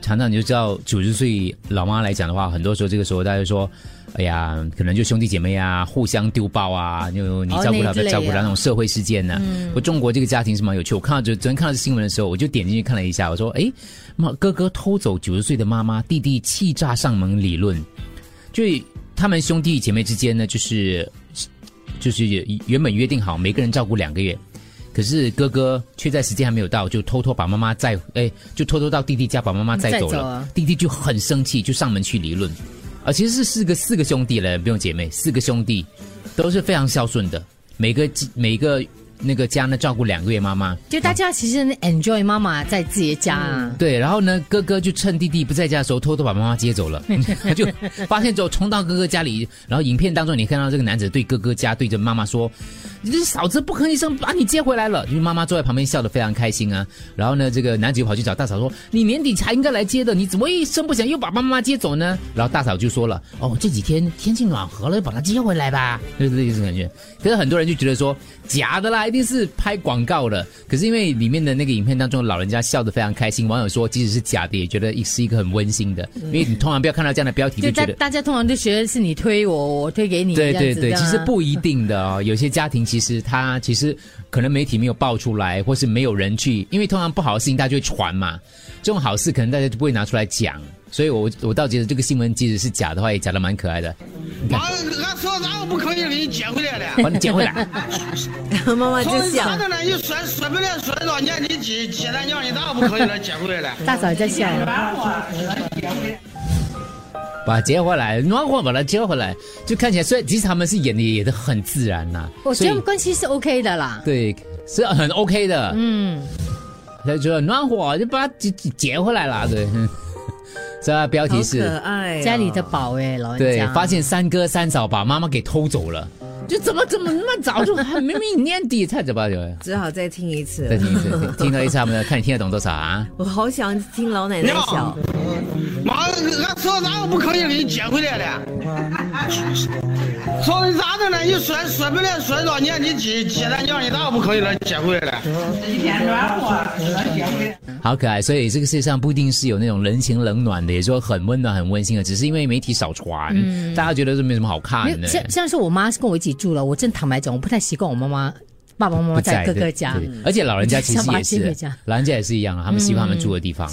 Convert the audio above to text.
常常你就知道，九十岁老妈来讲的话，很多时候这个时候大家说，哎呀，可能就兄弟姐妹啊，互相丢包啊，就你照顾他，不照顾他那种社会事件呢。我，中国这个家庭是蛮有趣。我看到就昨天看到新闻的时候，我就点进去看了一下，我说，哎，妈，哥哥偷走九十岁的妈妈，弟弟气炸上门理论，就他们兄弟姐妹之间呢，就是就是原本约定好每个人照顾两个月。可是哥哥却在时间还没有到，就偷偷把妈妈载，哎，就偷偷到弟弟家把妈妈载走了。弟弟就很生气，就上门去理论。啊，其实是四个四个兄弟嘞，不用姐妹，四个兄弟都是非常孝顺的，每个每个。那个家呢，照顾两个月妈妈，就大家其实 enjoy 妈妈在自己的家啊。对，然后呢，哥哥就趁弟弟不在家的时候，偷偷把妈妈接走了。他 就发现之后，冲到哥哥家里，然后影片当中你看到这个男子对哥哥家对着妈妈说：“你这嫂子不吭一声，把你接回来了。”就是妈妈坐在旁边笑得非常开心啊。然后呢，这个男子又跑去找大嫂说：“你年底才应该来接的，你怎么一声不响又把妈妈接走呢？”然后大嫂就说了：“哦，这几天天气暖和了，把她接回来吧。”就是这意思感觉。可是很多人就觉得说假的啦，一定是拍广。告的，可是因为里面的那个影片当中，老人家笑得非常开心。网友说，即使是假的，也觉得是一个很温馨的。因为你通常不要看到这样的标题，就觉得大家通常就觉得是你推我，我推给你。对对对，其实不一定的哦。有些家庭其实他其实可能媒体没有爆出来，或是没有人去，因为通常不好的事情大家就会传嘛。这种好事可能大家就不会拿出来讲。所以，我我倒觉得这个新闻即使是假的话，也假的蛮可爱的。妈，俺说啥我不可以给你接回来了？把你接回来。妈妈就笑。说你说说不了说多少年，你接接咱娘，你咋不可以来接回来了？大嫂在笑。把接回来，暖和把他接回来，就看起来，虽然其实他们是演的演的很自然呐。我觉得关系是 OK 的啦。对，是很 OK 的。嗯。他就暖和，就把他接接回来了，对。这标题是家里的宝哎，老人家对，发现三哥三嫂把妈妈给偷走了，就怎么怎么那么早就明明年底才怎么就只好再听一次，再听一次，听到一次，他们看你听得懂多少啊？我好想听老奶奶笑。妈，俺说啥我不可以给你捡回来的？说你咋的呢？你说说不了说多少年，你接接咱娘，你咋不可以来接回来的？一天暖和，接回来。好可爱，所以这个世界上不一定是有那种人情冷暖的，也说很温暖、很温馨的，只是因为媒体少传，大家觉得这没什么好看的。像像是我妈是跟我一起住了，我真坦白讲，我不太习惯我妈妈、爸爸妈妈在哥哥家，而且老人家其实也是，老人家也是一样啊，他们喜欢他们住的地方。